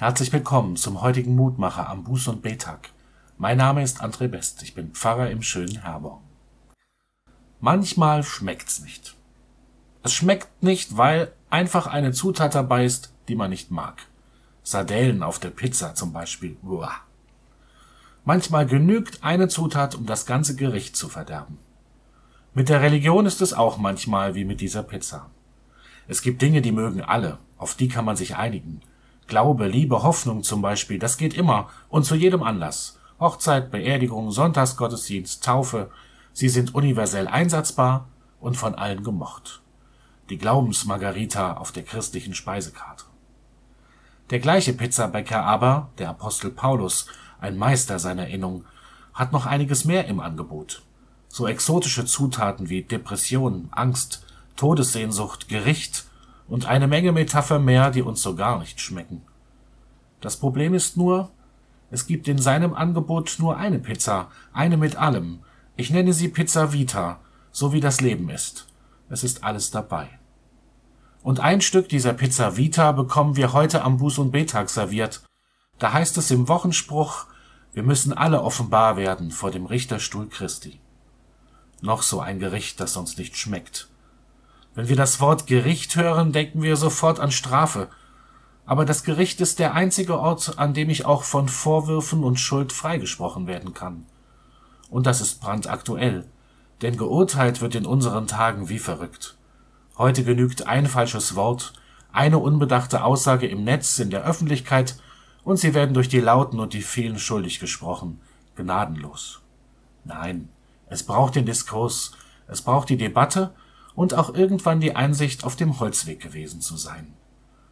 Herzlich willkommen zum heutigen Mutmacher am Buß- und Betag. Mein Name ist André Best, ich bin Pfarrer im schönen Herborn. Manchmal schmeckt's nicht. Es schmeckt nicht, weil einfach eine Zutat dabei ist, die man nicht mag. Sardellen auf der Pizza zum Beispiel. Uah. Manchmal genügt eine Zutat, um das ganze Gericht zu verderben. Mit der Religion ist es auch manchmal wie mit dieser Pizza. Es gibt Dinge, die mögen alle, auf die kann man sich einigen. Glaube, Liebe, Hoffnung zum Beispiel, das geht immer und zu jedem Anlass. Hochzeit, Beerdigung, Sonntagsgottesdienst, Taufe, sie sind universell einsatzbar und von allen gemocht. Die Glaubensmargarita auf der christlichen Speisekarte. Der gleiche Pizzabäcker aber, der Apostel Paulus, ein Meister seiner Innung, hat noch einiges mehr im Angebot. So exotische Zutaten wie Depression, Angst, Todessehnsucht, Gericht und eine Menge Metapher mehr, die uns so gar nicht schmecken. Das Problem ist nur, es gibt in seinem Angebot nur eine Pizza, eine mit allem. Ich nenne sie Pizza Vita, so wie das Leben ist. Es ist alles dabei. Und ein Stück dieser Pizza Vita bekommen wir heute am Buß- und Betag serviert. Da heißt es im Wochenspruch, wir müssen alle offenbar werden vor dem Richterstuhl Christi. Noch so ein Gericht, das uns nicht schmeckt. Wenn wir das Wort Gericht hören, denken wir sofort an Strafe. Aber das Gericht ist der einzige Ort, an dem ich auch von Vorwürfen und Schuld freigesprochen werden kann. Und das ist brandaktuell, denn geurteilt wird in unseren Tagen wie verrückt. Heute genügt ein falsches Wort, eine unbedachte Aussage im Netz, in der Öffentlichkeit, und sie werden durch die Lauten und die vielen schuldig gesprochen, gnadenlos. Nein, es braucht den Diskurs, es braucht die Debatte und auch irgendwann die Einsicht, auf dem Holzweg gewesen zu sein.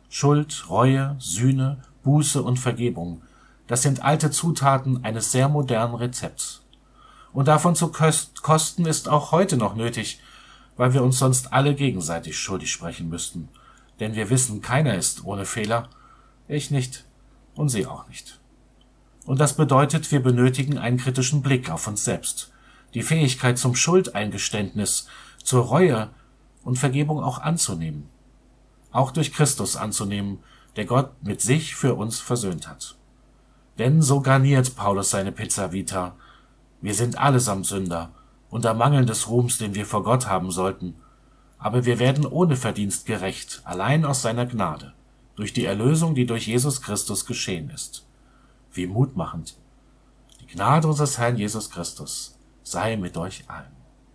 Schuld, Reue, Sühne, Buße und Vergebung, das sind alte Zutaten eines sehr modernen Rezepts. Und davon zu kosten ist auch heute noch nötig, weil wir uns sonst alle gegenseitig schuldig sprechen müssten. Denn wir wissen, keiner ist ohne Fehler, ich nicht und Sie auch nicht. Und das bedeutet, wir benötigen einen kritischen Blick auf uns selbst, die Fähigkeit zum Schuldeingeständnis, zur Reue und Vergebung auch anzunehmen. Auch durch Christus anzunehmen, der Gott mit sich für uns versöhnt hat. Denn so garniert Paulus seine Pizza Vita. Wir sind allesamt Sünder, unter Mangeln des Ruhms, den wir vor Gott haben sollten. Aber wir werden ohne Verdienst gerecht, allein aus seiner Gnade, durch die Erlösung, die durch Jesus Christus geschehen ist. Wie mutmachend. Die Gnade unseres Herrn Jesus Christus sei mit euch allen.